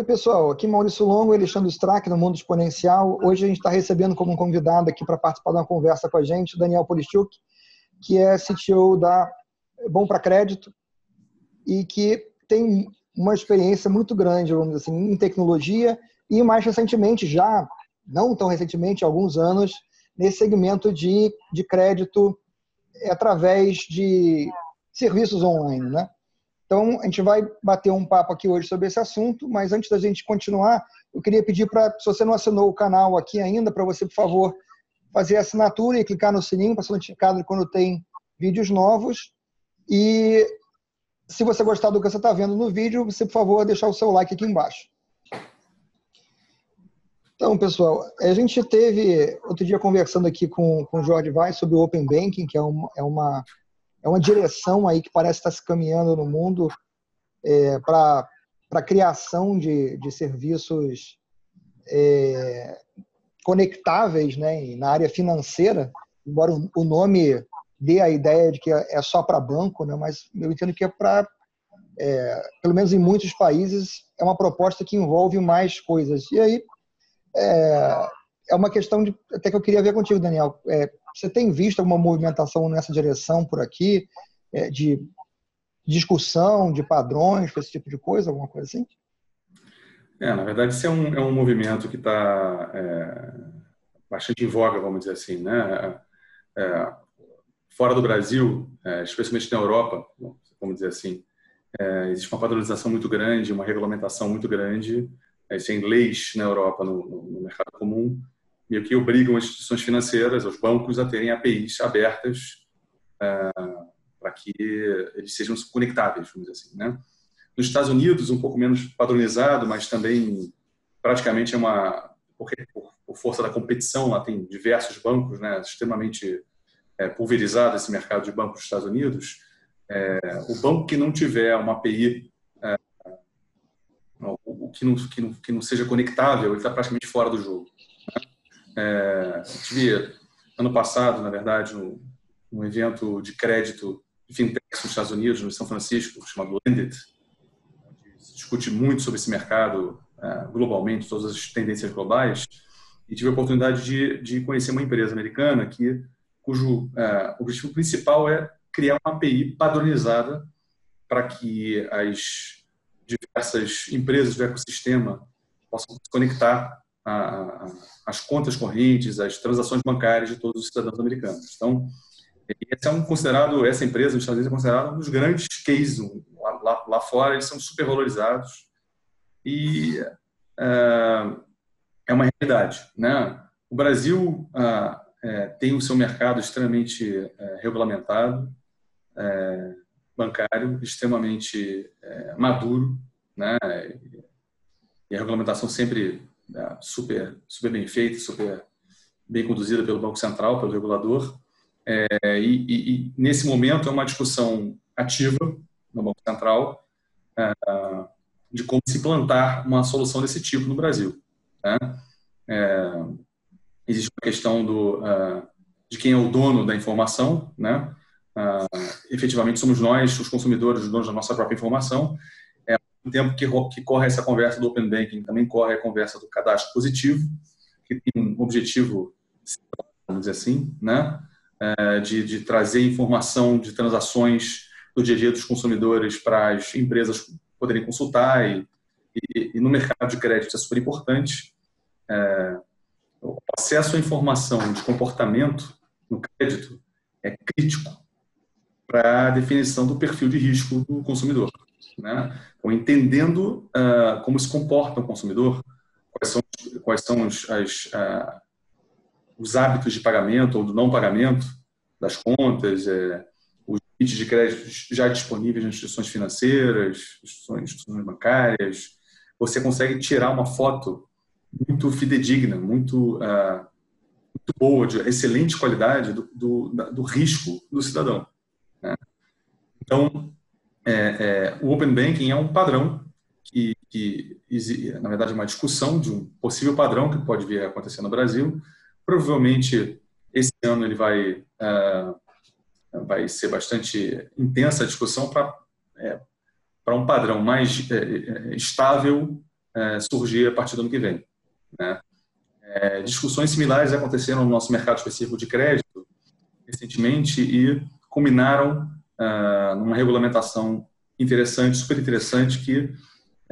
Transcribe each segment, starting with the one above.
Oi, pessoal. Aqui Maurício Longo Alexandre Strack, no Mundo Exponencial. Hoje a gente está recebendo como convidado aqui para participar de uma conversa com a gente, Daniel Polichuk, que é CTO da Bom para Crédito e que tem uma experiência muito grande, vamos dizer assim, em tecnologia e mais recentemente, já não tão recentemente, alguns anos, nesse segmento de, de crédito através de serviços online, né? Então, a gente vai bater um papo aqui hoje sobre esse assunto, mas antes da gente continuar, eu queria pedir para, se você não assinou o canal aqui ainda, para você, por favor, fazer a assinatura e clicar no sininho para ser notificado quando tem vídeos novos. E se você gostar do que você está vendo no vídeo, você, por favor, deixar o seu like aqui embaixo. Então, pessoal, a gente teve outro dia conversando aqui com, com o Jorge Vai sobre o Open Banking, que é uma, é uma é uma direção aí que parece estar se caminhando no mundo é, para a criação de, de serviços é, conectáveis né, na área financeira, embora o nome dê a ideia de que é só para banco, né, mas eu entendo que é para, é, pelo menos em muitos países, é uma proposta que envolve mais coisas. E aí é, é uma questão de, até que eu queria ver contigo, Daniel. É, você tem visto alguma movimentação nessa direção por aqui, é, de discussão de padrões, esse tipo de coisa, alguma coisa assim? É, na verdade, isso é um, é um movimento que está é, bastante em voga, vamos dizer assim, né? É, fora do Brasil, é, especialmente na Europa, vamos dizer assim, existe uma padronização muito grande, uma regulamentação muito grande, existem leis na Europa, no, no mercado comum, meio que obrigam as instituições financeiras, os bancos, a terem APIs abertas uh, para que eles sejam conectáveis, vamos dizer assim. Né? Nos Estados Unidos, um pouco menos padronizado, mas também praticamente é uma. Por, por força da competição, lá tem diversos bancos, né, extremamente é, pulverizado esse mercado de bancos dos Estados Unidos. É, o banco que não tiver uma API é, o, que, não, que, não, que não seja conectável, ele está praticamente fora do jogo. É, tive ano passado, na verdade, um, evento de crédito de fintech nos Estados Unidos, no São Francisco, chamado Lendit, onde se discute muito sobre esse mercado é, globalmente, todas as tendências globais, e tive a oportunidade de, de conhecer uma empresa americana que, cujo é, objetivo principal é criar uma API padronizada para que as diversas empresas do ecossistema possam se conectar a, as contas correntes, as transações bancárias de todos os cidadãos americanos. Então, esse é um considerado, essa empresa nos Estados Unidos é considerada um dos grandes cases lá, lá, lá fora, eles são super valorizados e é, é uma realidade, né? O Brasil ah, é, tem o seu mercado extremamente é, regulamentado, é, bancário, extremamente maduro, né? E a regulamentação sempre super, super bem feita, super bem conduzida pelo Banco Central, pelo regulador. É, e, e, e, nesse momento é uma discussão ativa no Banco Central é, de como se plantar uma solução desse tipo no Brasil. Né? É, existe uma questão do, uh, de quem é o dono da informação, né? Uh, efetivamente somos nós, os consumidores, os donos da nossa própria informação, no tempo que, que corre essa conversa do Open Banking, também corre a conversa do cadastro positivo, que tem um objetivo, vamos dizer assim, né? É, de, de trazer informação de transações do dia a dia dos consumidores para as empresas poderem consultar e, e, e no mercado de crédito é super importante. É, o acesso à informação de comportamento no crédito é crítico para a definição do perfil de risco do consumidor. Né? Então, entendendo uh, como se comporta o consumidor, quais são, quais são os, as, uh, os hábitos de pagamento ou do não pagamento das contas, é, os limites de crédito já disponíveis nas instituições financeiras, instituições, bancárias, você consegue tirar uma foto muito fidedigna, muito, uh, muito boa, de excelente qualidade do, do, do risco do cidadão. Né? Então, é, é, o Open Banking é um padrão que, que, na verdade, é uma discussão de um possível padrão que pode vir a acontecer no Brasil. Provavelmente, esse ano ele vai, uh, vai ser bastante intensa a discussão para é, para um padrão mais é, é, estável é, surgir a partir do ano que vem. Né? É, discussões similares aconteceram no nosso mercado específico de crédito recentemente e culminaram numa regulamentação interessante, super interessante, que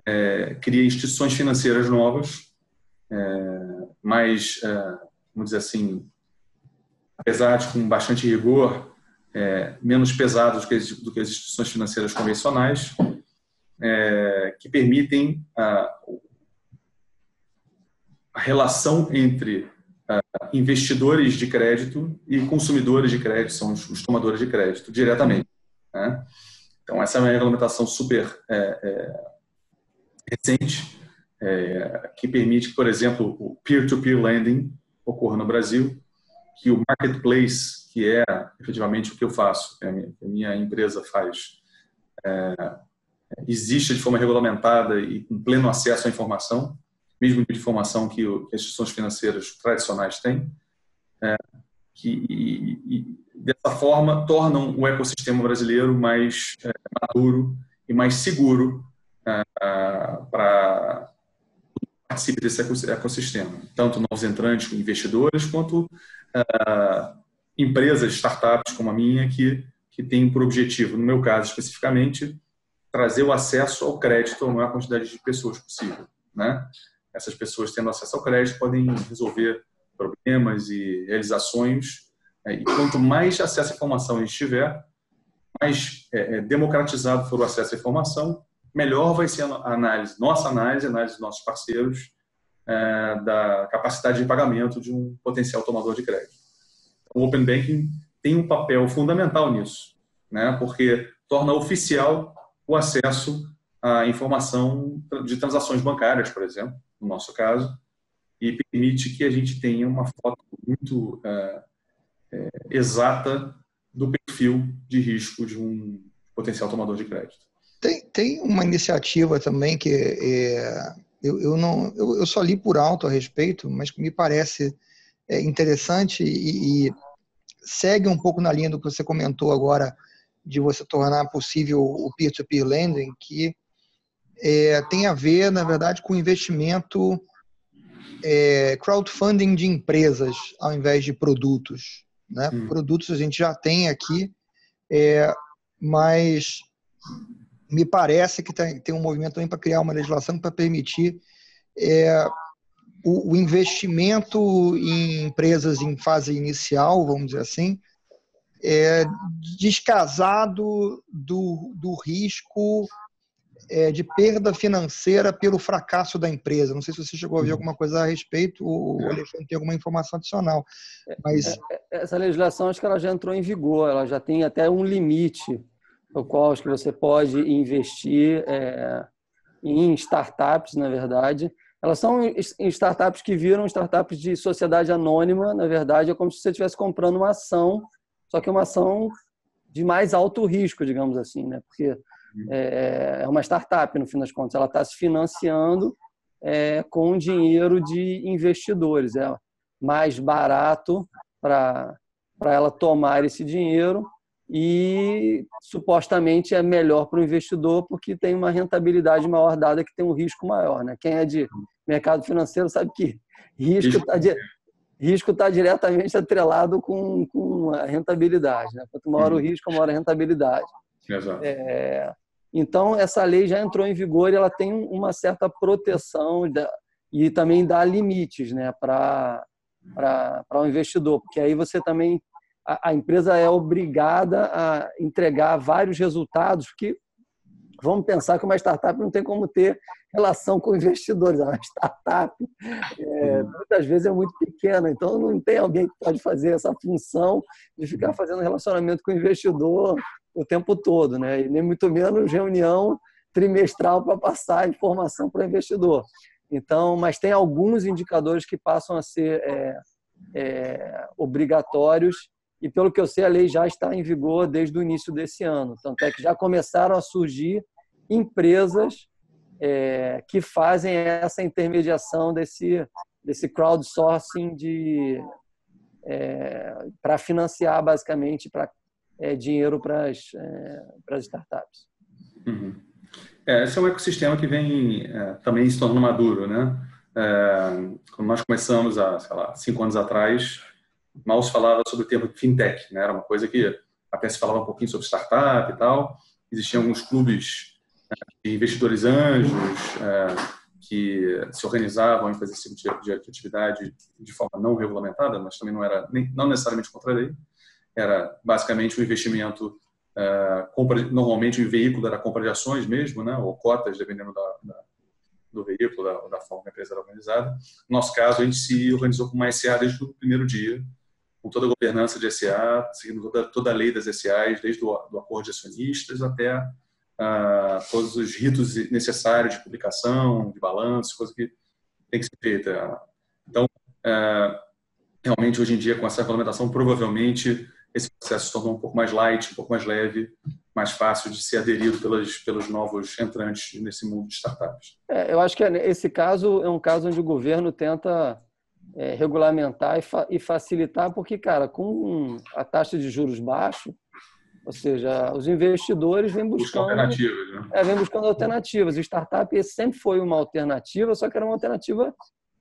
é, cria instituições financeiras novas, é, mais, é, vamos dizer assim, apesar de com bastante rigor, é, menos pesados do que, as, do que as instituições financeiras convencionais, é, que permitem a, a relação entre investidores de crédito e consumidores de crédito, são os, os tomadores de crédito, diretamente. Né? Então, essa é uma regulamentação super é, é, recente, é, que permite que, por exemplo, o peer-to-peer -peer lending ocorra no Brasil, que o marketplace, que é efetivamente o que eu faço, que a minha, a minha empresa faz, é, existe de forma regulamentada e com pleno acesso à informação, mesmo de informação que, o, que as instituições financeiras tradicionais têm, é, que e, dessa forma tornam o ecossistema brasileiro mais é, maduro e mais seguro é, para participe desse ecossistema, tanto novos entrantes, investidores, quanto é, empresas, startups como a minha, que, que têm por objetivo, no meu caso especificamente, trazer o acesso ao crédito a maior quantidade de pessoas possível. Né? Essas pessoas tendo acesso ao crédito podem resolver problemas e realizações. É, e quanto mais acesso à informação a gente tiver, mais é, é, democratizado for o acesso à informação, melhor vai ser a análise, nossa análise, a análise dos nossos parceiros, é, da capacidade de pagamento de um potencial tomador de crédito. O Open Banking tem um papel fundamental nisso, né? porque torna oficial o acesso à informação de transações bancárias, por exemplo, no nosso caso, e permite que a gente tenha uma foto muito é, é, exata do perfil de risco de um potencial tomador de crédito. Tem, tem uma iniciativa também que é, eu, eu, não eu, eu, só li por alto a respeito, mas me parece é, interessante e, e segue um pouco na linha do que você comentou agora de você tornar possível o peer-to-peer -peer lending, que é, tem a ver, na verdade, com investimento é, crowdfunding de empresas ao invés de produtos. Né? Hum. Produtos a gente já tem aqui, é, mas me parece que tem, tem um movimento também para criar uma legislação para permitir é, o, o, investimento em empresas em fase inicial, vamos dizer assim, é, descasado do, do risco é, de perda financeira pelo fracasso da empresa. Não sei se você chegou a ver uhum. alguma coisa a respeito, o Alexandre tem alguma informação adicional. Mas... É, é, essa legislação, acho que ela já entrou em vigor, ela já tem até um limite no qual acho que você pode investir é, em startups, na verdade. Elas são startups que viram startups de sociedade anônima, na verdade, é como se você estivesse comprando uma ação, só que uma ação de mais alto risco, digamos assim, né? Porque é, é uma startup, no fim das contas. Ela está se financiando é, com dinheiro de investidores. É mais barato para ela tomar esse dinheiro e supostamente é melhor para o investidor porque tem uma rentabilidade maior dada que tem um risco maior. Né? Quem é de mercado financeiro sabe que risco está risco tá diretamente atrelado com, com a rentabilidade. Né? Quanto maior o risco, maior a rentabilidade. Exato. É, então, essa lei já entrou em vigor e ela tem uma certa proteção e também dá limites né, para o investidor, porque aí você também, a, a, empresa é obrigada a entregar vários resultados, que vamos pensar que uma startup não tem como ter relação com investidores, uma startup é, muitas vezes é muito pequena, então não tem alguém que pode fazer essa função de ficar fazendo relacionamento com o investidor o tempo todo, né? E nem muito menos reunião trimestral para passar informação para o investidor. Então, mas tem alguns indicadores que passam a ser é, é, obrigatórios e pelo que eu sei a lei já está em vigor desde o início desse ano. Tanto é que já começaram a surgir empresas é, que fazem essa intermediação desse desse crowdsourcing de é, para financiar basicamente para é, dinheiro para as, é, startups. Uhum. É, esse é um ecossistema que vem é, também se tornando maduro, né? É, quando nós começamos há, sei lá, cinco anos atrás, mal se falava sobre o termo fintech, né? Era uma coisa que até se falava um pouquinho sobre startup e tal. Existiam alguns clubes né, de investidores anjos é, que se organizavam em fazer esse tipo de, atividade de forma não regulamentada, mas também não era nem, não necessariamente contra a lei. Era basicamente um investimento Uh, compra, normalmente o veículo era compra de ações mesmo, né, ou cotas, dependendo da, da, do veículo, da, da, forma que a empresa era organizada. No nosso caso, a gente se organizou com uma SA desde o primeiro dia, com toda a governança de SA, seguindo toda, toda a lei das SAs, desde o do acordo de acionistas até uh, todos os ritos necessários de publicação, de balanço, coisa que tem que ser feita. Então, uh, realmente, hoje em dia, com essa regulamentação, provavelmente esse processo se tornou um pouco mais light, um pouco mais leve, mais fácil de ser aderido pelos, pelos novos entrantes nesse mundo de startups. É, eu acho que é, esse caso é um caso onde o governo tenta é, regulamentar e, fa e, facilitar, porque, cara, com a taxa de juros baixa, ou seja, os investidores vêm buscando alternativas. Né? É, vêm buscando alternativas. O startup sempre foi uma alternativa, só que era uma alternativa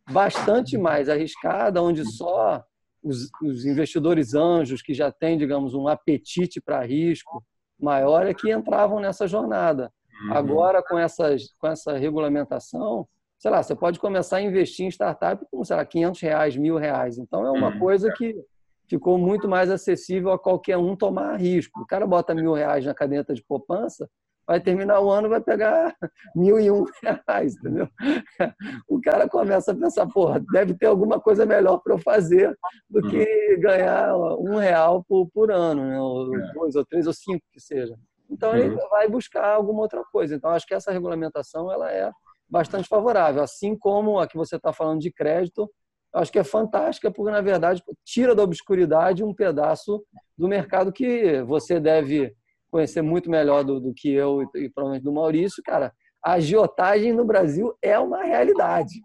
bastante mais arriscada, onde só os, os investidores anjos que já têm, digamos, um apetite para risco maior é que entravam nessa jornada. Uhum. Agora, com, essas, com essa regulamentação, sei lá, você pode começar a investir em startup com, sei lá, 500 reais, mil reais. Então, é uma uhum. coisa que ficou muito mais acessível a qualquer um tomar risco. O cara bota mil reais na caderneta de poupança, vai terminar o ano vai pegar mil e um reais, entendeu? O cara começa a pensar, porra, deve ter alguma coisa melhor para eu fazer do que uhum. ganhar um real por, por ano, né? ou é. dois, ou três, ou cinco que seja. Então ele uhum. vai buscar alguma outra coisa. Então acho que essa regulamentação ela é bastante favorável, assim como a que você está falando de crédito, acho que é fantástica porque na verdade tira da obscuridade um pedaço do mercado que você deve conhecer muito melhor do, do que eu e, e provavelmente do Maurício, cara, a agiotagem no Brasil é uma realidade.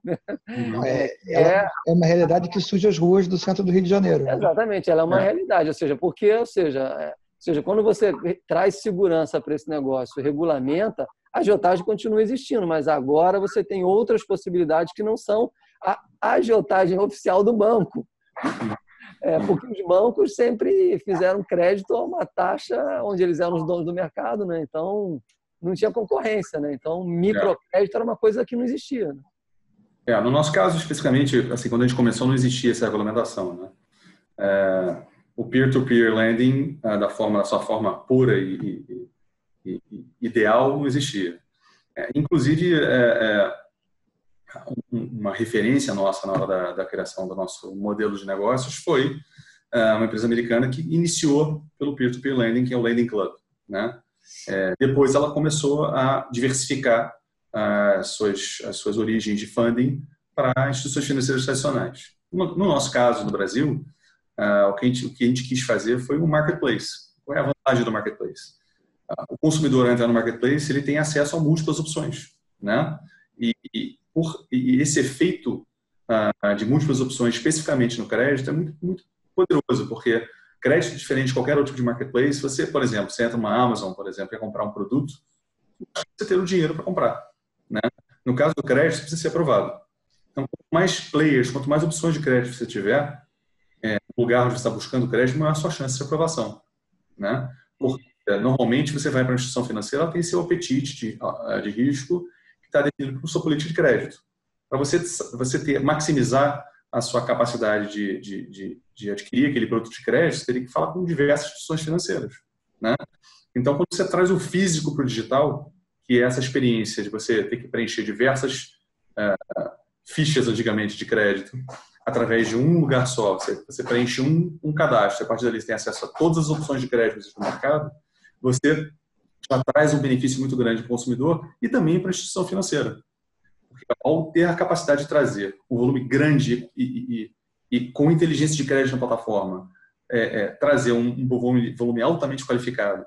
É, é, é, uma realidade que surge às ruas do centro do Rio de Janeiro. Exatamente, ela é uma é. realidade. Ou seja, porque, ou seja, é, ou seja, quando você traz segurança para esse negócio, regulamenta, a agiotagem continua existindo, mas agora você tem outras possibilidades que não são a agiotagem oficial do banco. É, porque os bancos sempre fizeram crédito a uma taxa onde eles eram os donos do mercado, né? Então não tinha concorrência, né? Então microcrédito era uma coisa que não existia. Né? É, no nosso caso especificamente, assim, quando a gente começou não existia essa regulamentação, né? É, o peer-to-peer -peer lending é, da forma da sua forma pura e, e, e ideal não existia. É, inclusive é, é, uma referência nossa na hora da, da, criação do nosso modelo de negócios foi uh, uma empresa americana que iniciou pelo peer-to-peer lending, que é o Lending Club. Né? É, depois ela começou a diversificar uh, as, suas, as suas origens de funding para instituições financeiras tradicionais. No, no nosso caso, no Brasil, uh, o, que a gente, o que a gente quis fazer foi um marketplace. Qual é a vantagem do marketplace? o consumidor entra no marketplace, ele tem acesso a múltiplas opções, né? E por, e esse efeito uh, de múltiplas opções, especificamente no crédito, é muito, muito poderoso, porque crédito diferente de qualquer outro tipo de marketplace, você, por exemplo, você entra numa Amazon, por exemplo, quer comprar um produto, você ter o dinheiro para comprar. Né? No caso do crédito, precisa ser aprovado. Então, quanto mais players, quanto mais opções de crédito você tiver, é, no lugar onde você está buscando crédito, maior a sua chance de aprovação. Né? Porque, normalmente, você vai para uma instituição financeira, ela tem seu apetite de, de risco está definido por sua política de crédito. Para você, você ter, maximizar a sua capacidade de, de, de, de, adquirir aquele produto de crédito, você teria que falar com diversas instituições financeiras. Né? Então, quando você traz o físico para o digital, que é essa experiência de você ter que preencher diversas uh, fichas, antigamente, de crédito, através de um lugar só, você, você preenche um, um cadastro, a partir dali você tem acesso a todas as opções de crédito do mercado, você já traz um benefício muito grande para o consumidor e também para a instituição financeira. Porque ao ter a capacidade de trazer um volume grande e, e, e com inteligência de crédito na plataforma, é, é, trazer um, um volume, volume, altamente qualificado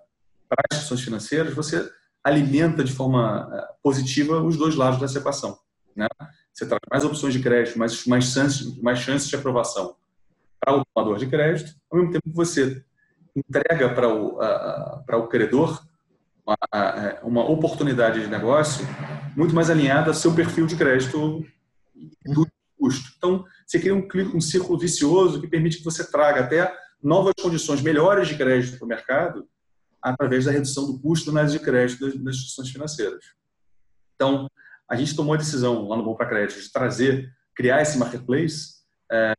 para as instituições financeiras, você alimenta de forma é, positiva os dois lados dessa equação. Né? Você traz mais opções de crédito, mais, mais, chances, mais chances de aprovação para o tomador de crédito, ao mesmo tempo que você entrega para o, para o credor uma, uma oportunidade de negócio muito mais alinhada ao seu perfil de crédito do custo. Então, você cria um, um círculo vicioso que permite que você traga até novas condições melhores de crédito para o mercado através da redução do custo nas de crédito das, das instituições financeiras. Então, a gente tomou a decisão lá no Bom para Crédito de trazer, criar esse marketplace é,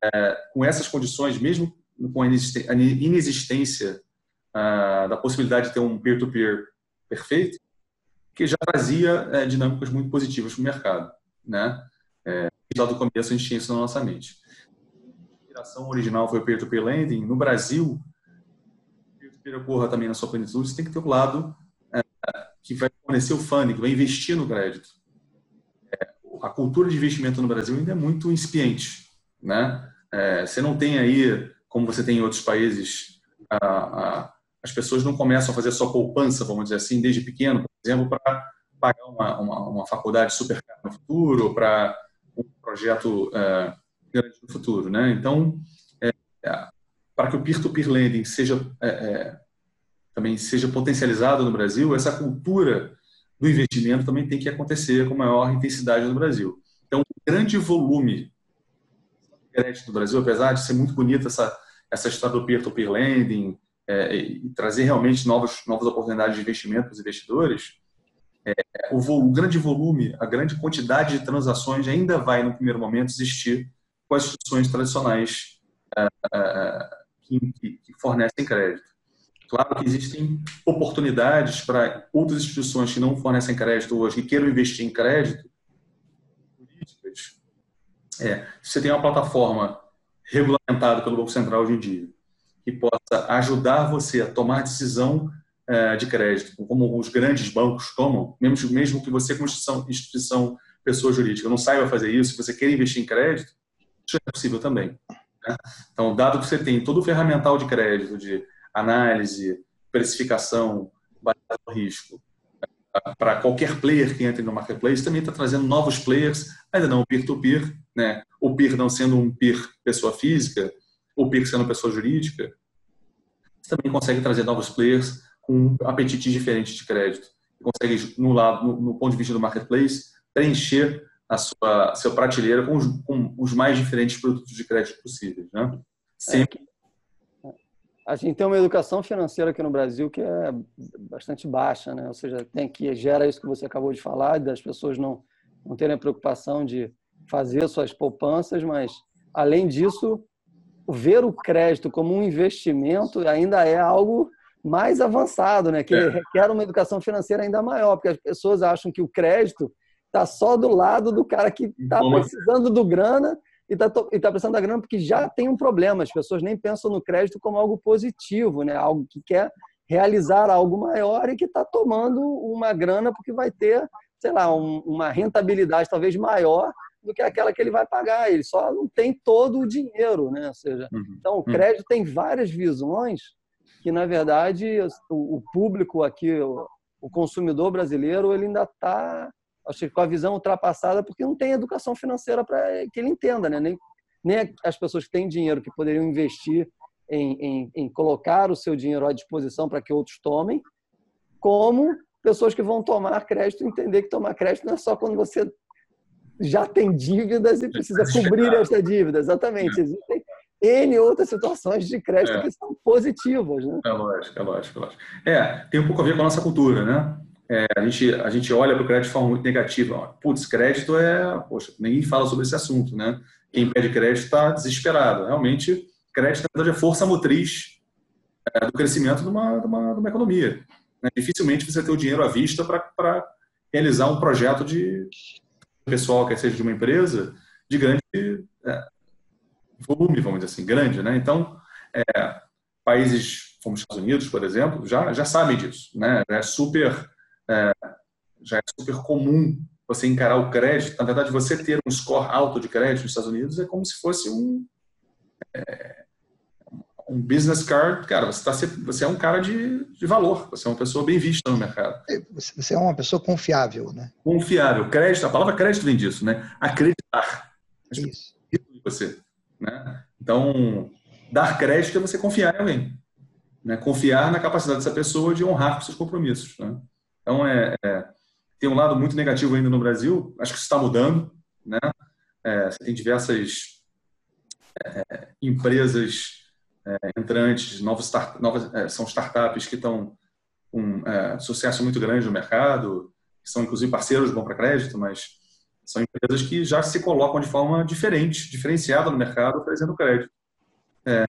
com essas condições, mesmo com a inexistência ah, da possibilidade de ter um peer-to-peer -peer perfeito, que já trazia é, dinâmicas muito positivas para o mercado. Né? É, lá do começo a gente tinha isso na nossa mente. A inspiração original foi o peer-to-peer -peer lending. No Brasil, peer-to-peer ocorra também na sua plenitude, você tem que ter o um lado é, que vai fornecer o funding, que vai investir no crédito. É, a cultura de investimento no Brasil ainda é muito incipiente. Né? É, você não tem aí, como você tem em outros países, a, a as pessoas não começam a fazer só poupança, vamos dizer assim, desde pequeno, por exemplo, para pagar uma, uma, uma, faculdade super cara no futuro, para um projeto é, grande no futuro. Né? Então, é, é para que o peer-to-peer -peer lending seja, é, é, também seja potencializado no Brasil, essa cultura do investimento também tem que acontecer com maior intensidade no Brasil. Então, o grande volume de crédito no Brasil, apesar de ser muito bonita essa, essa história do peer-to-peer -peer lending, é, e trazer realmente novos, novas oportunidades de investimento para os investidores, é, o, o, grande volume, a grande quantidade de transações ainda vai, no primeiro momento, existir com as instituições tradicionais é, é que, que, fornecem crédito. Claro que existem oportunidades para outras instituições que não fornecem crédito hoje, que queiram investir em crédito, políticas. É, você tem uma plataforma regulamentada pelo Banco Central hoje em dia, que possa ajudar você a tomar decisão é, de crédito, como os grandes bancos tomam, mesmo, mesmo que você, como instituição, instituição, pessoa jurídica, não saiba fazer isso, se você quer investir em crédito, isso é possível também. Né? Então, dado que você tem todo o ferramental de crédito, de análise, precificação, no risco, para qualquer player que entre no marketplace, também está trazendo novos players, ainda não peer-to-peer, -peer, né? o peer não sendo um peer pessoa física, o PIX sendo pessoa jurídica, você também consegue trazer novos players com apetites diferentes de crédito. Você consegue, no, lado, no, no, ponto de vista do marketplace, preencher a sua, sua prateleira com os, com os, mais diferentes produtos de crédito possíveis. Né? Sempre. É, a gente tem uma educação financeira aqui no Brasil que é bastante baixa, né? ou seja, tem que gera isso que você acabou de falar, das pessoas não, não terem a preocupação de fazer suas poupanças, mas, além disso, ver o crédito como um investimento ainda é algo mais avançado, né? Que é. requer uma educação financeira ainda maior, porque as pessoas acham que o crédito está só do lado do cara que está precisando do grana e está tá precisando da grana porque já tem um problema. As pessoas nem pensam no crédito como algo positivo, né? Algo que quer realizar algo maior e que está tomando uma grana porque vai ter, sei lá, um, uma rentabilidade talvez maior do que aquela que ele vai pagar. Ele só não tem todo o dinheiro, né? Ou seja, uhum. então o uhum. crédito tem várias visões que, na verdade, o, público aqui, o, consumidor brasileiro, ele ainda está, acho que com a visão ultrapassada, porque não tem educação financeira para que ele entenda, né? Nem, nem as pessoas que têm dinheiro que poderiam investir em, em, em colocar o seu dinheiro à disposição para que outros tomem, como pessoas que vão tomar crédito entender que tomar crédito não é só quando você já tem dívidas e precisa cobrir esta dívida. Exatamente. É. Existem N outras situações de crédito é. que são positivas. Né? É lógico, é lógico, é lógico. É, tem um pouco a ver com a nossa cultura, né? É, a, gente, a gente olha para o crédito de forma muito negativa. Putz, crédito é. Poxa, ninguém fala sobre esse assunto, né? Quem pede crédito está desesperado. Realmente, crédito, na verdade, é força motriz é, do crescimento de uma, de uma, de uma economia. Né? Dificilmente você tem o dinheiro à vista para realizar um projeto de, pessoal, quer seja de uma empresa, de grande é, volume, vamos dizer assim, grande, né? Então, é, países como os Estados Unidos, por exemplo, já, já sabem disso, né? Já é super, é, já é super comum você encarar o crédito. Na verdade, você ter um score alto de crédito nos Estados Unidos é como se fosse um é, um business card, cara, você, tá, você é um cara de, de valor, você é uma pessoa bem vista no mercado. É, você é uma pessoa confiável, né? Confiável. Crédito, a palavra crédito vem disso, né? Acreditar. Isso. Em você, né? Então, dar crédito é você confiar em alguém. Né? Confiar na capacidade dessa pessoa de honrar com seus compromissos. Né? Então, é, é, tem um lado muito negativo ainda no Brasil, acho que isso está mudando, né? É, você tem diversas é, empresas é, entrantes, novos, start, novas, é, são startups que estão com é, sucesso muito grande no mercado, são inclusive parceiros Bom para Crédito, mas são empresas que já se colocam de forma diferente, diferenciada no mercado, oferecendo crédito. É,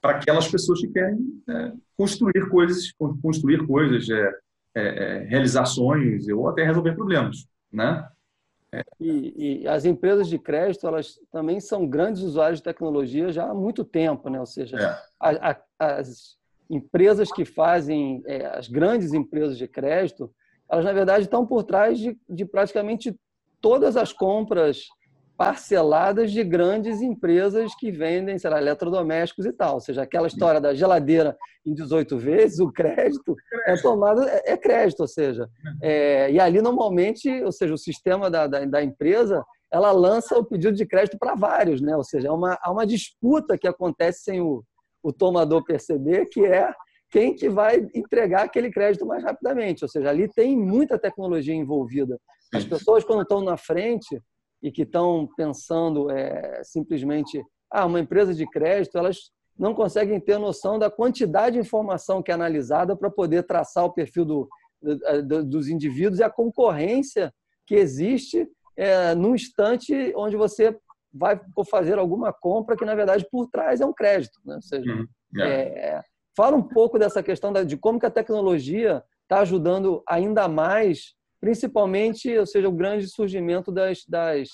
para aquelas pessoas que querem é, construir coisas, construir coisas, é, realizar sonhos ou até resolver problemas, né? E, e, as empresas de crédito, elas também são grandes usuários de tecnologia já há muito tempo, né? Ou seja, é. a, a, as empresas que fazem, é, as grandes empresas de crédito, elas na verdade estão por trás de, de praticamente todas as compras parceladas de grandes empresas que vendem, sei lá, eletrodomésticos e tal. Ou seja, aquela história da geladeira em 18 vezes, o crédito é tomado, é, é crédito, ou seja, é, e ali normalmente, ou seja, o sistema da, da, da empresa, ela lança o pedido de crédito para vários, né? Ou seja, é uma, há uma disputa que acontece sem o, o tomador perceber, que é quem que vai entregar aquele crédito mais rapidamente. Ou seja, ali tem muita tecnologia envolvida. As pessoas, quando estão na frente, e que estão pensando é, simplesmente, ah, uma empresa de crédito, elas não conseguem ter noção da quantidade de informação que é analisada para poder traçar o perfil do, do, dos indivíduos e a concorrência que existe é, num instante onde você vai fazer alguma compra que, na verdade, por trás é um crédito. Né? Ou seja, uhum. é, fala um pouco dessa questão de como que a tecnologia está ajudando ainda mais principalmente, ou seja, o grande surgimento das, das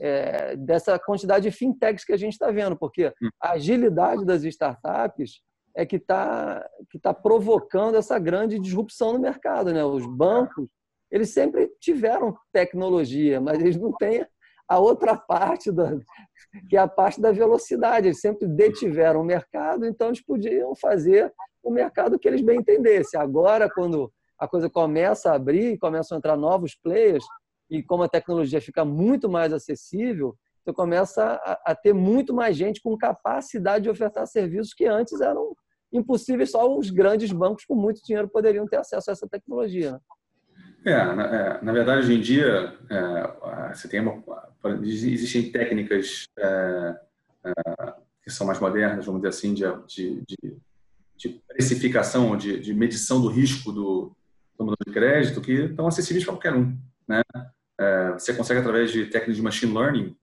é, dessa quantidade de fintechs que a gente está vendo, porque hum. a agilidade das startups é que está que tá provocando essa grande disrupção no mercado. Né? Os bancos eles sempre tiveram tecnologia, mas eles não têm a outra parte, da, que é a parte da velocidade. Eles sempre detiveram o mercado, então eles podiam fazer o mercado que eles bem entendessem. Agora, quando a coisa começa a abrir, começam a entrar novos players, e como a tecnologia fica muito mais acessível, você começa a, a ter muito mais gente com capacidade de ofertar serviços que antes eram impossíveis, só os grandes bancos com muito dinheiro poderiam ter acesso a essa tecnologia. Né? É, na, é, na, verdade, hoje em dia, é, você tem uma, existem técnicas é, é, que são mais modernas, vamos dizer assim, de, de, de precificação, de, de medição do risco do, tomador de crédito que estão acessíveis para qualquer um. Né? É, você consegue, através de técnicas de machine learning,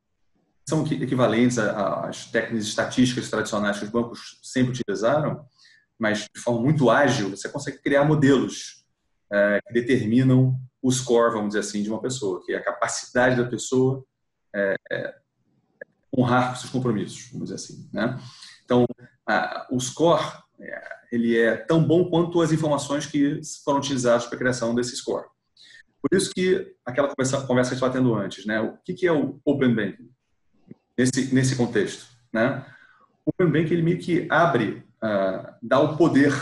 são equivalentes às técnicas estatísticas tradicionais que os bancos sempre utilizaram, mas de forma muito ágil, você consegue criar modelos é, que determinam o score, vamos dizer assim, de uma pessoa, que é a capacidade da pessoa é, é, honrar seus compromissos, vamos dizer assim. Né? Então, a, o score ele é tão bom quanto as informações que foram utilizadas para a criação desse score. Por isso que aquela conversa, conversa que estava tendo antes, né? O que, que é o Open Banking nesse nesse contexto, né? O Open Banking ele meio que abre, uh, dá o poder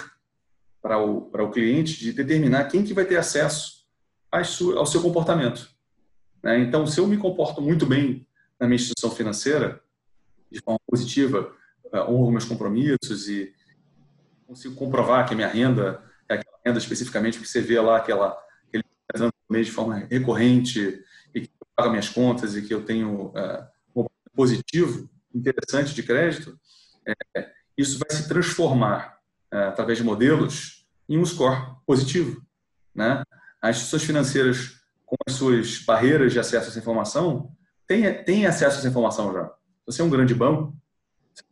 para o para o cliente de determinar quem que vai ter acesso ao seu comportamento. Né? Então, se eu me comporto muito bem na minha instituição financeira, de forma positiva, uh, honro meus compromissos e consigo comprovar que a minha renda é aquela renda especificamente, porque você vê lá aquela, aquele mês de forma recorrente e que eu pago minhas contas e que eu tenho uh, um positivo interessante de crédito, é, isso vai se transformar uh, através de modelos em um score positivo. Né? As instituições financeiras, com as suas barreiras de acesso a essa informação, têm, têm acesso a essa informação já. Você é um grande banco,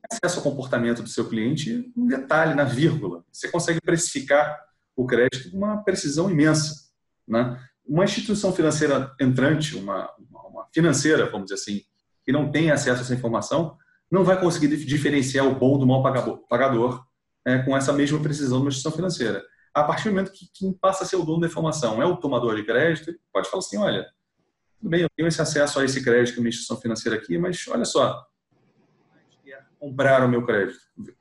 acesso ao comportamento do seu cliente um detalhe, na vírgula. Você consegue precificar o crédito com uma precisão imensa. Né? Uma instituição financeira entrante, uma, uma financeira, vamos dizer assim, que não tem acesso a essa informação, não vai conseguir diferenciar o bom do mal pagador é, com essa mesma precisão de uma instituição financeira. A partir do momento que quem passa a ser o dono da informação é o tomador de crédito, pode falar assim, olha, tudo bem, eu tenho esse acesso a esse crédito que uma instituição financeira aqui, mas olha só, comprar o meu crédito?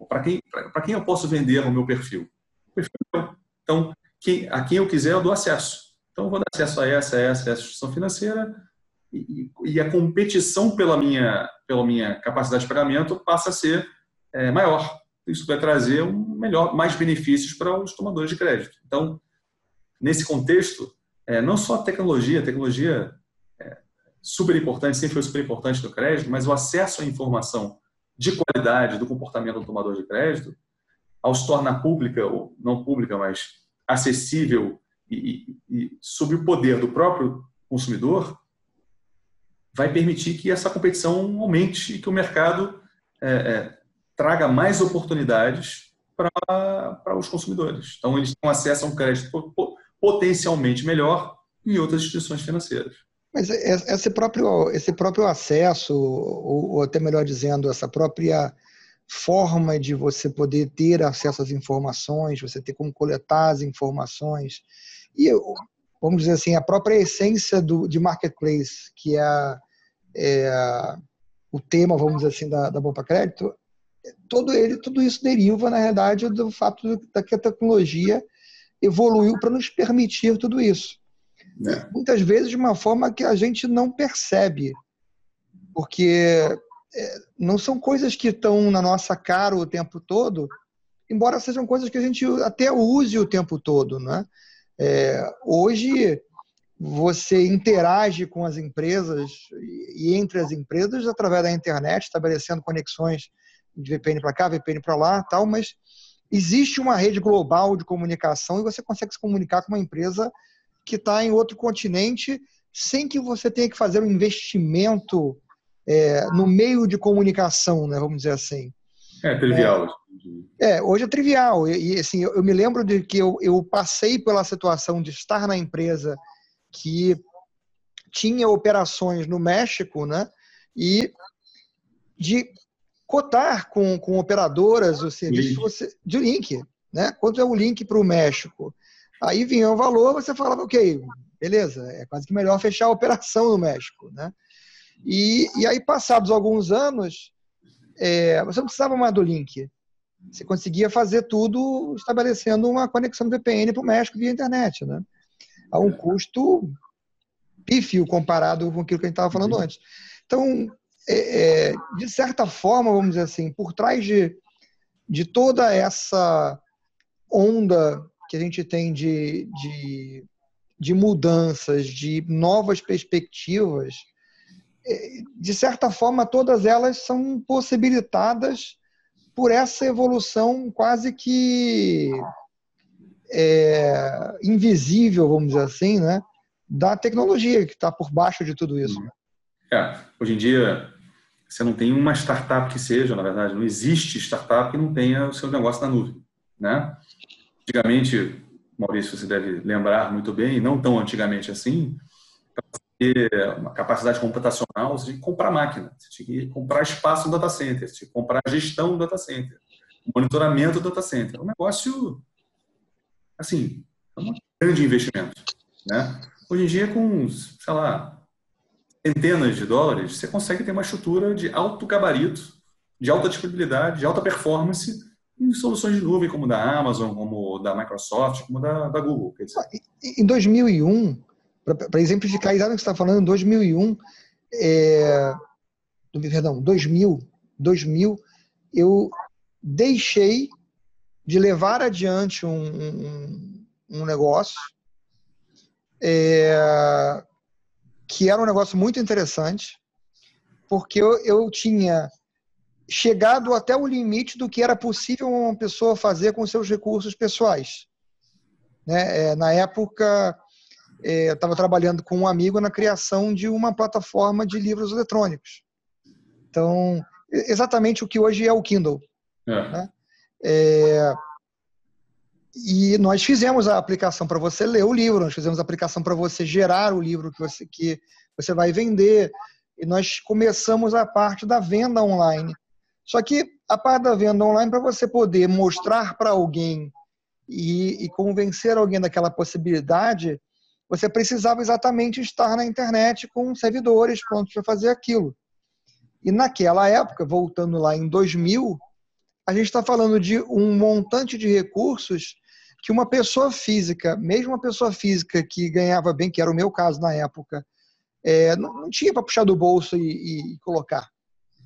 Para quem, quem eu posso vender o meu perfil? O perfil é meu. Então, quem, a quem eu quiser, eu dou acesso. Então, eu vou dar acesso a essa, a essa, a essa instituição financeira e, e, a competição pela minha, pela minha capacidade de pagamento passa a ser é, maior. Isso vai trazer um melhor, mais benefícios para os tomadores de crédito. Então, nesse contexto, é, não só a tecnologia, a tecnologia é super importante, sempre foi super importante no crédito, mas o acesso à informação de qualidade do comportamento do tomador de crédito, ao se tornar pública, ou não pública, mas acessível e, e, e sob o poder do próprio consumidor, vai permitir que essa competição aumente e que o mercado é, é, traga mais oportunidades para os consumidores. Então, eles têm acesso a um crédito potencialmente melhor em outras instituições financeiras. Mas esse próprio, esse próprio acesso, ou, até melhor dizendo, essa própria forma de você poder ter acesso às informações, você ter como coletar as informações, e vamos dizer assim, a própria essência do, de marketplace, que é, é o tema, vamos dizer assim, da, da Bomba Crédito, todo ele, tudo isso deriva, na realidade, do fato de que a tecnologia evoluiu para nos permitir tudo isso. É. Muitas vezes de uma forma que a gente não percebe, porque é, não são coisas que estão na nossa cara o tempo todo, embora sejam coisas que a gente até use o tempo todo, né? É, hoje você interage com as empresas e entre as empresas através da internet, estabelecendo conexões de VPN para cá, VPN para lá, tal, mas existe uma rede global de comunicação e você consegue se comunicar com uma empresa que está em outro continente sem que você tenha que fazer um investimento é, no meio de comunicação, né, vamos dizer assim. É trivial. É, é hoje é trivial. E, e assim, eu, eu, me lembro de que eu, eu passei pela situação de estar na empresa que tinha operações no México, né? E de cotar com, com operadoras o serviço você, de link, né? Quanto é o link para o México? Aí vinha o valor, você falava, ok, beleza, é quase que melhor fechar a operação no México, né? E, e aí, passados alguns anos, é, você não precisava mais do link. Você conseguia fazer tudo estabelecendo uma conexão VPN para o México via internet, né? A um custo pífio comparado com aquilo que a gente estava falando antes. Então, é, é, de certa forma, vamos dizer assim, por trás de, de toda essa onda que a gente tem de, de, de mudanças, de novas perspectivas, é, de certa forma, todas elas são possibilitadas por essa evolução quase que é, invisível, vamos dizer assim, né, da tecnologia que está por baixo de tudo isso. É, hoje em dia, você não tem uma startup que seja, na verdade, não existe startup que não tenha o seu negócio na nuvem, né? Antigamente, Maurício, você deve lembrar muito bem, não tão antigamente assim, para ter uma capacidade computacional, você tinha que comprar máquina, você tinha que comprar espaço no data center, você tinha que comprar gestão do data center, monitoramento do data center. É um negócio, assim, é um grande investimento, né? Hoje em dia, com, sei lá, centenas de dólares, você consegue ter uma estrutura de alto gabarito, de alta disponibilidade, de alta performance em soluções de nuvem como da Amazon, como da Microsoft, como da, da Google. Em 2001, para exemplificar exatamente o que você está falando, em 2001, é, perdão, 2000, 2000, eu deixei de levar adiante um, um, um negócio é, que era um negócio muito interessante, porque eu, eu tinha chegado até o limite do que era possível uma pessoa fazer com seus recursos pessoais. Né? É, na época, é, eu estava trabalhando com um amigo na criação de uma plataforma de livros eletrônicos. Então, exatamente o que hoje é o Kindle. É. Né? É, e nós fizemos a aplicação para você ler o livro, nós fizemos a aplicação para você gerar o livro que você, que você vai vender, e nós começamos a parte da venda online. Só que a parte da venda online, para você poder mostrar para alguém e, e, convencer alguém daquela possibilidade, você precisava exatamente estar na internet com servidores prontos para fazer aquilo. E naquela época, voltando lá em 2000, a gente está falando de um montante de recursos que uma pessoa física, mesmo uma pessoa física que ganhava bem, que era o meu caso na época, é, não, não, tinha para puxar do bolso e, e colocar.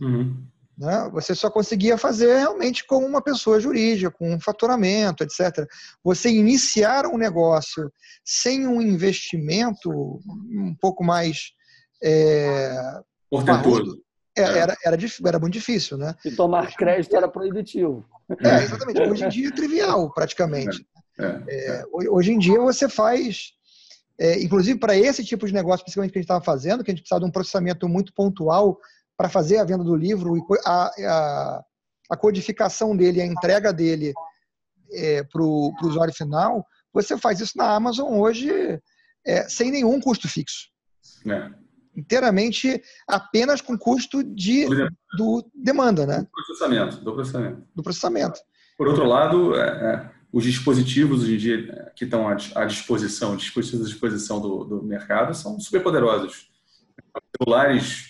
Uhum. Né? Você só conseguia fazer realmente como uma pessoa jurídica, com um faturamento, etc. Você iniciar um negócio sem um investimento um pouco mais. É, Portentoso. É, é, era, era, era muito difícil, né? E tomar crédito era proibitivo. É, exatamente. Hoje em dia é trivial, praticamente. É, é, é. hoje em dia você faz. inclusive, para esse tipo de negócio, principalmente que a gente estava fazendo, que a gente precisava de um processamento muito pontual para fazer a venda do livro, a, a, a codificação dele, a entrega dele é, para o usuário final, você faz isso na Amazon hoje é, sem nenhum custo fixo. É. Inteiramente apenas com custo de do demanda, né? Do processamento, do processamento. Do processamento. Por outro lado, é, é os dispositivos hoje em dia que estão à disposição, dispositivos à disposição do, do mercado são super poderosos. Celulares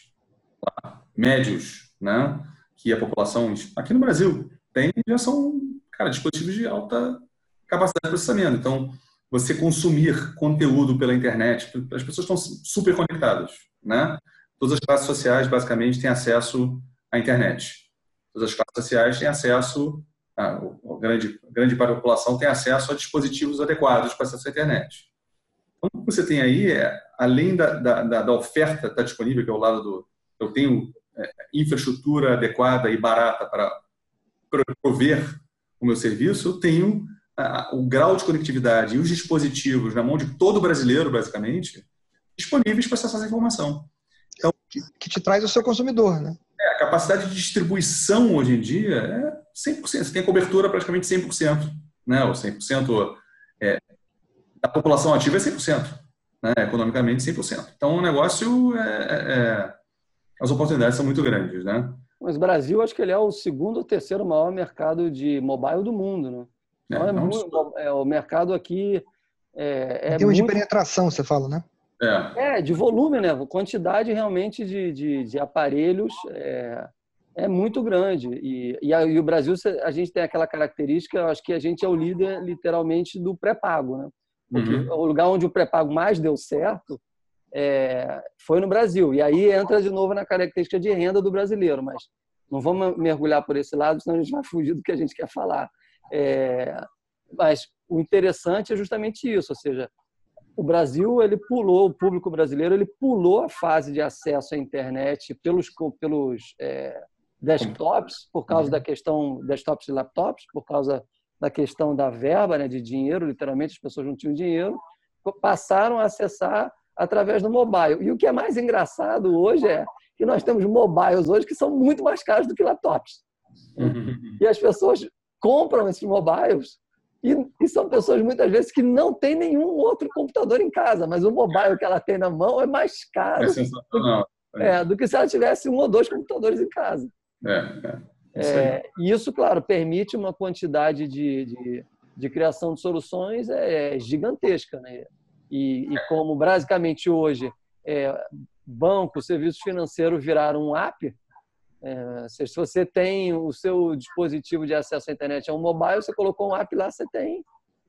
médios, né, que a população aqui no Brasil tem, já são, cara, dispositivos de alta capacidade de processamento. Então, você consumir conteúdo pela internet, as pessoas estão super conectadas, né? Todas as classes sociais, basicamente, têm acesso à internet. Todas as classes sociais têm acesso, a, a grande, grande parte da população tem acesso a dispositivos adequados para acesso à internet. Então, o que você tem aí é, além da, da, da oferta está disponível, que é o lado do, eu tenho é, infraestrutura adequada e barata para prover o meu serviço, eu tenho o grau de conectividade e os dispositivos na mão de todo brasileiro, basicamente, disponíveis para acessar essa informação. Então, que, que, te traz o seu consumidor, né? É, a capacidade de distribuição hoje em dia é 100%. Você tem cobertura praticamente 100%, né? Ou 100% é, da população ativa é 100%, né? Economicamente 100%. Então, o negócio é, é, é as oportunidades são muito grandes, né? Mas o Brasil, acho que ele é o segundo ou terceiro maior mercado de mobile do mundo, né? É, então, é, muito, é o mercado aqui é, é Tem muito... de penetração, você fala, né? É. é, de volume, né? Quantidade realmente de, de, de aparelhos é, é, muito grande. E, e, a, e, o Brasil, a gente tem aquela característica, eu acho que a gente é o líder, literalmente, do pré-pago, né? Porque uhum. o lugar onde o pré-pago mais deu certo é, foi no Brasil. E aí entra de novo na característica de renda do brasileiro, mas não vamos mergulhar por esse lado, senão a gente vai fugir do que a gente quer falar. É, mas o interessante é justamente isso, ou seja, o Brasil ele pulou, o público brasileiro ele pulou a fase de acesso à internet pelos pelos é, desktops por causa da questão desktops e laptops por causa da questão da verba, né, de dinheiro, literalmente as pessoas não tinham dinheiro, passaram a acessar através do mobile. E o que é mais engraçado hoje é que nós temos mobiles hoje que são muito mais caros do que laptops. Uhum. E as pessoas compram esses mobiles e, e, são pessoas muitas vezes que não têm nenhum outro computador em casa, mas o mobile que ela tem na mão é mais caro é do, é, do que se ela tivesse um ou dois computadores em casa. É, é. Isso, é, isso, claro, permite uma quantidade de, de, de criação de soluções é, gigantesca. Né? E, e como basicamente hoje é, banco, serviços financeiros viraram um app, é, se você tem o seu dispositivo de acesso à internet é um mobile, você colocou um app lá, você tem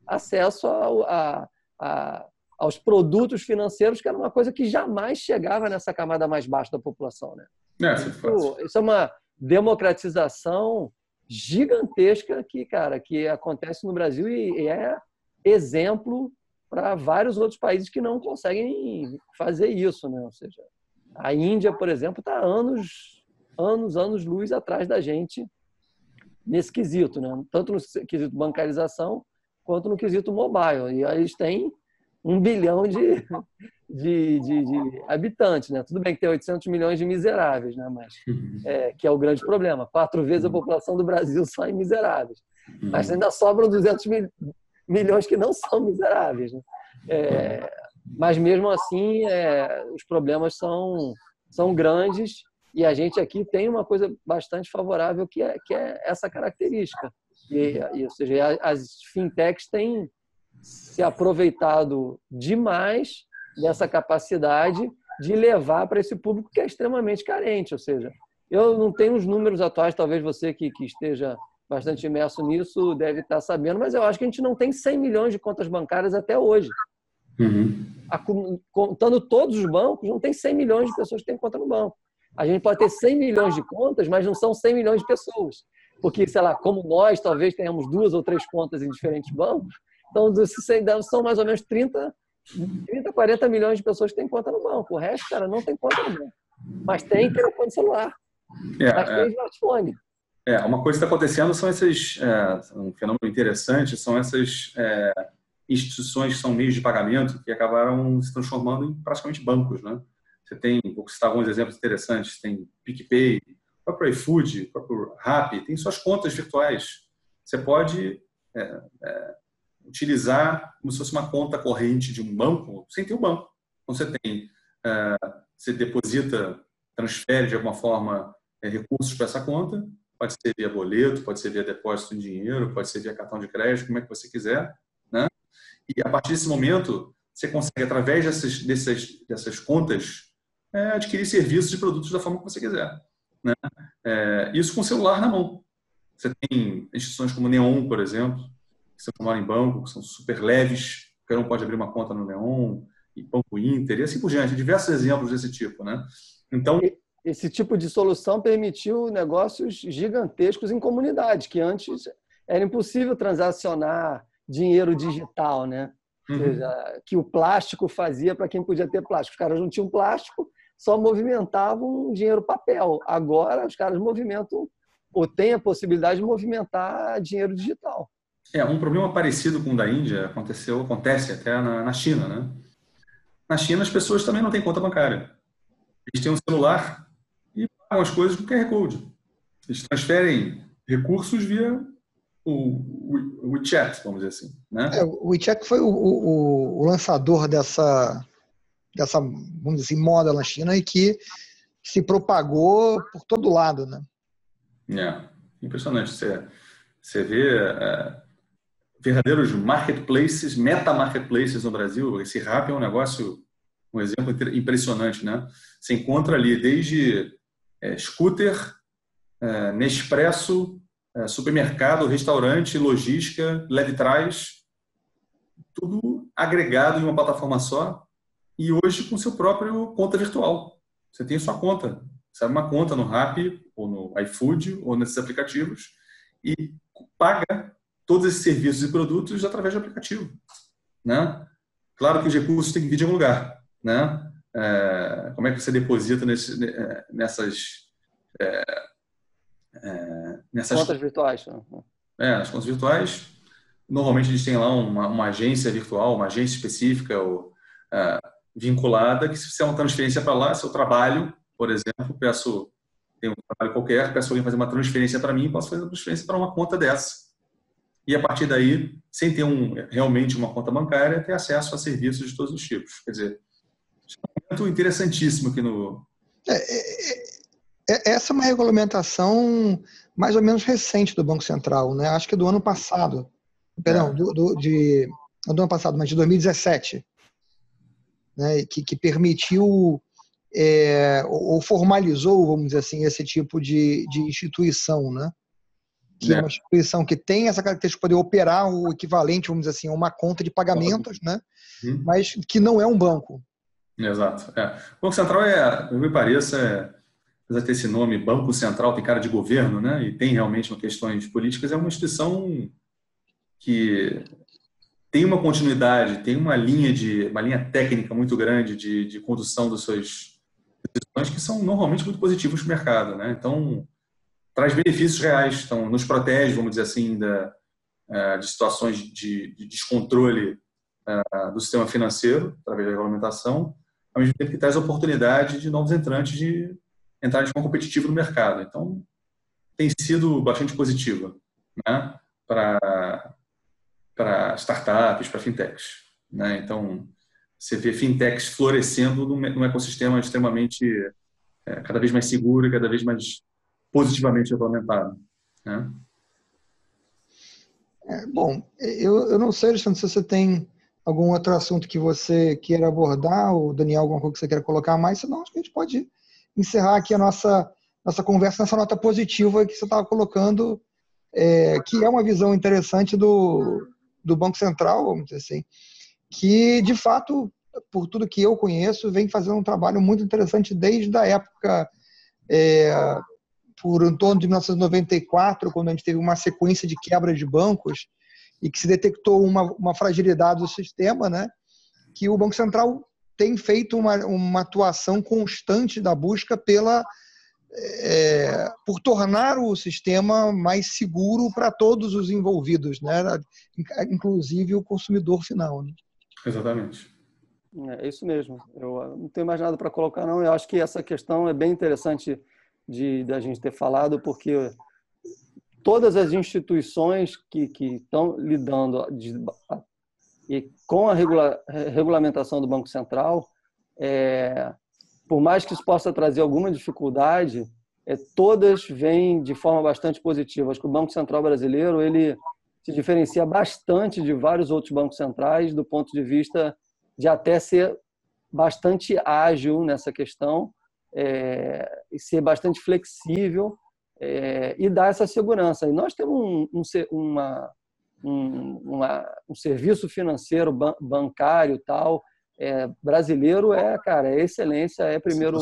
acesso ao, a, a, aos produtos financeiros, que era uma coisa que jamais chegava nessa camada mais baixa da população. Né? É, isso, isso é uma democratização gigantesca que, cara, que acontece no Brasil e é exemplo para vários outros países que não conseguem fazer isso, né? Ou seja, a Índia, por exemplo, está anos, anos, anos luz atrás da gente nesse quesito, né? Tanto no quesito bancarização quanto no quesito mobile. E eles têm um bilhão de, de, de, de, habitantes, né? Tudo bem que tem 800 milhões de miseráveis, né? Mas é, que é o grande problema. Quatro vezes a população do Brasil só em miseráveis. Mas ainda sobram 200 mil, milhões que não são miseráveis. Né? É, mas mesmo assim, é, os problemas são, são grandes e a gente aqui tem uma coisa bastante favorável que é, que é essa característica. E, e, ou seja, as fintechs têm se aproveitado demais dessa capacidade de levar para esse público que é extremamente carente. Ou seja, eu não tenho os números atuais, talvez você que, que esteja bastante imerso nisso deve estar sabendo, mas eu acho que a gente não tem 100 milhões de contas bancárias até hoje. Uhum. Contando todos os bancos, não tem 100 milhões de pessoas que têm conta no banco. A gente pode ter 100 milhões de contas, mas não são 100 milhões de pessoas. Porque, sei lá, como nós, talvez tenhamos duas ou três contas em diferentes bancos, então desses 100 são mais ou menos 30, 30, 40 milhões de pessoas que têm conta no banco. O resto, cara, não tem conta no banco. Mas tem telefone celular. É, mas tem é. smartphone. É, uma coisa que está acontecendo são esses, é, um fenômeno interessante, são essas é, instituições que são meios de pagamento que acabaram se transformando em praticamente bancos, né? Você tem, vou citar alguns exemplos interessantes, tem PicPay, o próprio iFood, o próprio Rappi, tem suas contas virtuais. Você pode é, é, utilizar como se fosse uma conta corrente de um banco sem ter o banco. Então, você tem, é, você deposita, transfere de alguma forma é, recursos para essa conta, pode ser via boleto, pode ser via depósito de dinheiro, pode ser via cartão de crédito, como é que você quiser, né? E a partir desse momento, você consegue, através dessas, dessas, dessas contas, é, adquirir serviços e produtos da forma que você quiser. Né? É, isso com o celular na mão. Você tem instituições como Neon, por exemplo, que você mora em banco, que são super leves, qualquer um pode abrir uma conta no Neon, e Banco Inter, e assim por diante, diversos exemplos desse tipo. Né? Então, esse tipo de solução permitiu negócios gigantescos em comunidade, que antes era impossível transacionar dinheiro digital, né? Uhum. Seja, que o plástico fazia para quem podia ter plástico. Os caras não tinham plástico, só movimentavam dinheiro papel. Agora os caras movimentam ou têm a possibilidade de movimentar dinheiro digital. É, um problema parecido com o da Índia aconteceu, acontece até na, na China, né? Na China as pessoas também não têm conta bancária. Eles têm um celular pagam as coisas com QR Code. Eles transferem recursos via o, o WeChat, vamos dizer assim. Né? É, o WeChat foi o, o, o, lançador dessa, dessa, vamos dizer assim, moda na China e que se propagou por todo lado, né? É, impressionante. Você, você vê é, verdadeiros marketplaces, meta-marketplaces no Brasil. Esse rap é um negócio, um exemplo impressionante, né? Você encontra ali desde é, scooter, é, Nespresso, é, supermercado, restaurante, logística, leve trás, tudo agregado em uma plataforma só e hoje com seu próprio conta virtual. Você tem sua conta, você abre uma conta no Rappi ou no iFood ou nesses aplicativos e paga todos esses serviços e produtos através do aplicativo, né? Claro que os recursos têm que vir de algum lugar, né? É, como é que você deposita nesse, é, nessas, é, é, nessas contas virtuais? Né? É, as contas virtuais. Normalmente a gente tem lá uma, uma agência virtual, uma agência específica ou, é, vinculada que se fizer uma transferência para lá, se eu trabalho, por exemplo, peço tem um trabalho qualquer, peço alguém fazer uma transferência para mim, posso fazer uma transferência para uma conta dessa. E a partir daí, sem ter um, realmente uma conta bancária, ter acesso a serviços de todos os tipos. Quer dizer, interessantíssimo aqui no. É, é, é, essa é uma regulamentação mais ou menos recente do Banco Central, né? Acho que é do ano passado. Perdão, do, do, de, não do ano passado, mas de 2017. Né? Que, que permitiu é, ou formalizou, vamos dizer assim, esse tipo de, de instituição, né? que é. é uma instituição que tem essa característica de poder operar o equivalente, vamos dizer assim, a uma conta de pagamentos, né? Hum. mas que não é um banco. Exato. É. O Banco Central é, me pareça, é, apesar de ter esse nome, Banco Central, tem cara de governo, né? E tem realmente questões políticas, é uma instituição que tem uma continuidade, tem uma linha de uma linha técnica muito grande de, de condução das suas decisões que são normalmente muito positivas para o mercado, né? Então traz benefícios reais, então nos protege, vamos dizer assim, da, é, de situações de, de descontrole é, do sistema financeiro através da regulamentação ao mesmo tempo que traz oportunidade de novos entrantes de entrar de forma competitiva no mercado. Então, tem sido bastante positiva né, para startups, para fintechs. Né? Então, você vê fintechs florescendo num, ecossistema extremamente, é, cada vez mais seguro e cada vez mais positivamente regulamentado. Né? É, bom, eu, eu não sei, Alexandre, se você tem algum outro assunto que você queira abordar, ou Daniel, alguma coisa que você queira colocar mais, senão acho que a gente pode encerrar aqui a nossa, nossa conversa nessa nota positiva que você estava colocando, é, que é uma visão interessante do, do Banco Central, vamos dizer assim, que de fato, por tudo que eu conheço, vem fazendo um trabalho muito interessante desde a época é, por em torno de 1994, quando a gente teve uma sequência de quebras de bancos e que se detectou uma, uma fragilidade do sistema, né? que o Banco Central tem feito uma, uma atuação constante da busca pela é, por tornar o sistema mais seguro para todos os envolvidos, né? inclusive o consumidor final. Né? Exatamente. É isso mesmo. Eu não tenho mais nada para colocar, não. Eu acho que essa questão é bem interessante de da gente ter falado, porque todas as instituições que, que estão lidando de, e com a regula, regulamentação do Banco Central, é, por mais que isso possa trazer alguma dificuldade, é, todas vêm de forma bastante positiva. Acho que o Banco Central brasileiro ele se diferencia bastante de vários outros bancos centrais do ponto de vista de até ser bastante ágil nessa questão é, e ser bastante flexível é, e dar essa segurança. E nós temos um, um, uma, um, uma, um serviço financeiro bancário tal é, brasileiro é cara é excelência é primeiro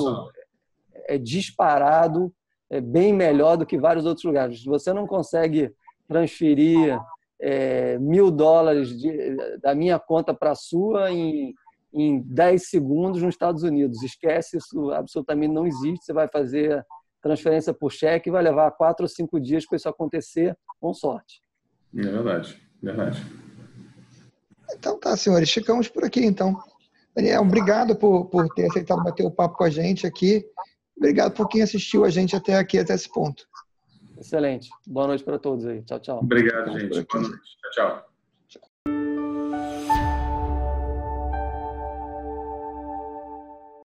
é disparado é bem melhor do que vários outros lugares. Você não consegue transferir é, mil dólares de, da minha conta para a sua em, em 10 segundos nos Estados Unidos. Esquece isso absolutamente não existe. Você vai fazer transferência por cheque vai levar quatro ou cinco dias para isso acontecer com sorte é verdade, verdade. Então tá, senhores, ficamos por aqui então. Daniel, obrigado por, por ter aceitado bater o papo com a gente aqui. Obrigado por quem assistiu a gente até aqui, até esse ponto. Excelente. Boa noite para todos aí. Tchau, tchau. Obrigado, gente. Boa noite. Tchau, tchau.